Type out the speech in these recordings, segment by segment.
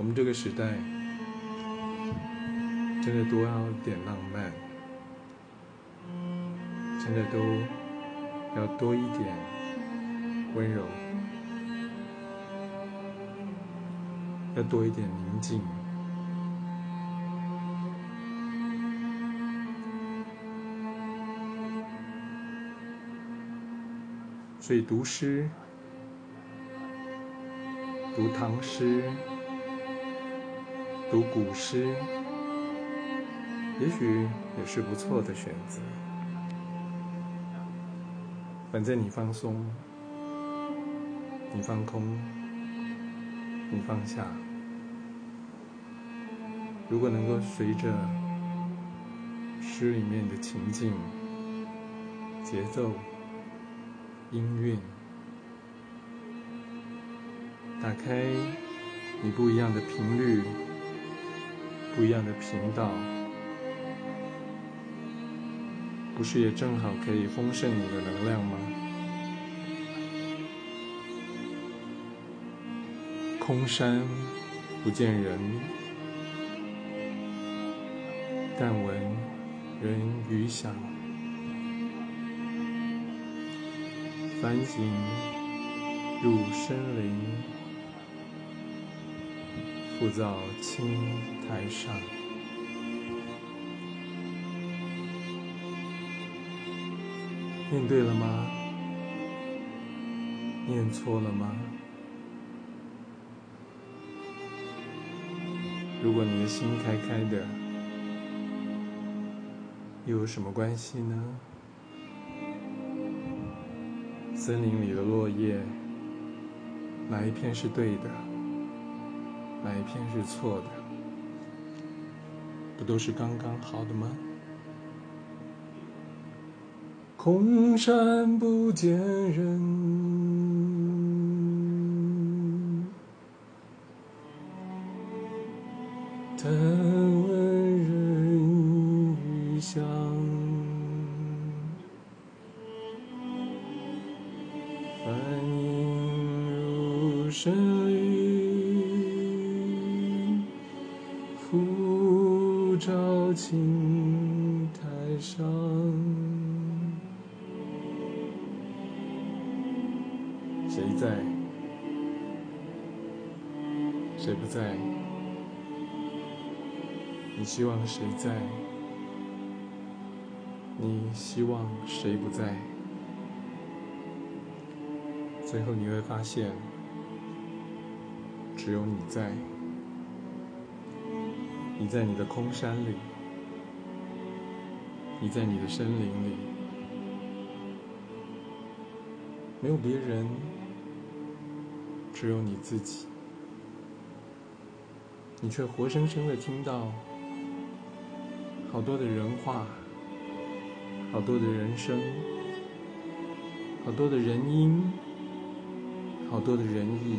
我们这个时代真的多要点浪漫，真的都要多一点温柔，要多一点宁静。所以读诗、读唐诗、读古诗，也许也是不错的选择。反正你放松，你放空，你放下。如果能够随着诗里面的情境、节奏。音韵，打开你不一样的频率，不一样的频道，不是也正好可以丰盛你的能量吗？空山不见人，但闻人语响。繁星入深林，复造青苔上。念对了吗？念错了吗？如果你的心开开的，又有什么关系呢？森林里的落叶，哪一片是对的，哪一篇是错的？不都是刚刚好的吗？空山不见人，但闻人语响。深林，青苔上。谁在？谁不在？你希望谁在？你希望谁不在？最后你会发现。只有你在，你在你的空山里，你在你的森林里，没有别人，只有你自己，你却活生生的听到好多的人话，好多的人生，好多的人因，好多的人意。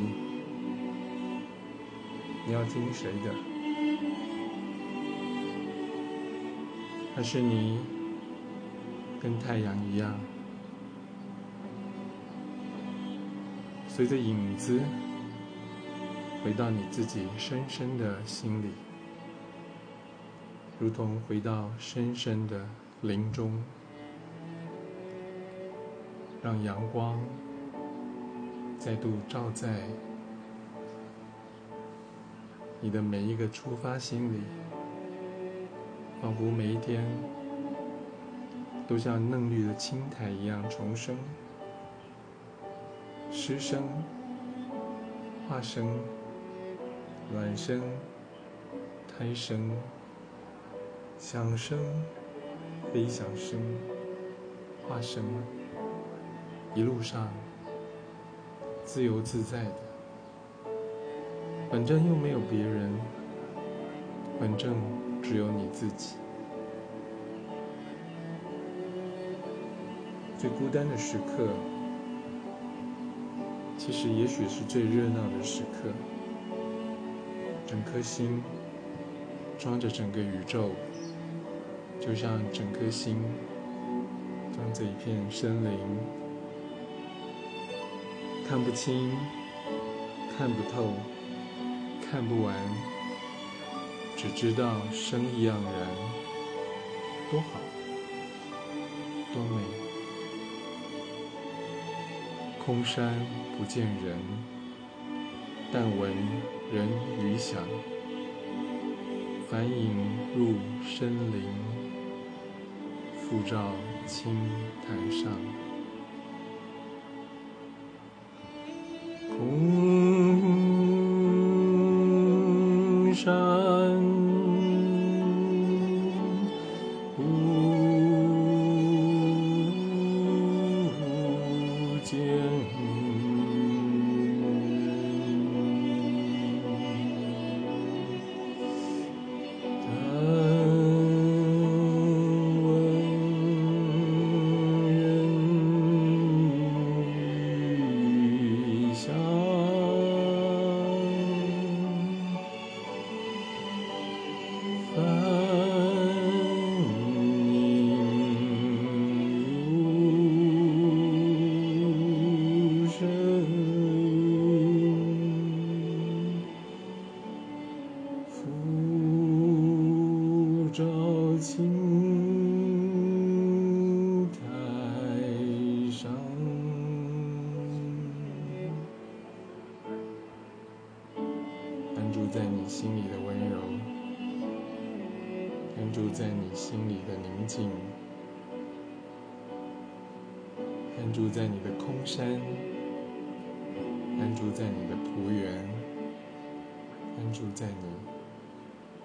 你要听谁的？还是你跟太阳一样，随着影子回到你自己深深的心里，如同回到深深的林中，让阳光再度照在。你的每一个出发心里，仿佛每一天都像嫩绿的青苔一样重生。湿生、化生、卵生、胎生、响生、非响生、化生，一路上自由自在的。反正又没有别人，反正只有你自己。最孤单的时刻，其实也许是最热闹的时刻。整颗心装着整个宇宙，就像整颗心装着一片森林，看不清，看不透。看不完，只知道生意盎然，多好，多美。空山不见人，但闻人语响。返影入深林，复照青苔上。空山心里的温柔，安住在你心里的宁静，安住在你的空山，安住在你的仆园，安住在你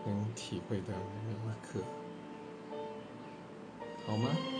能体会的每一刻，好吗？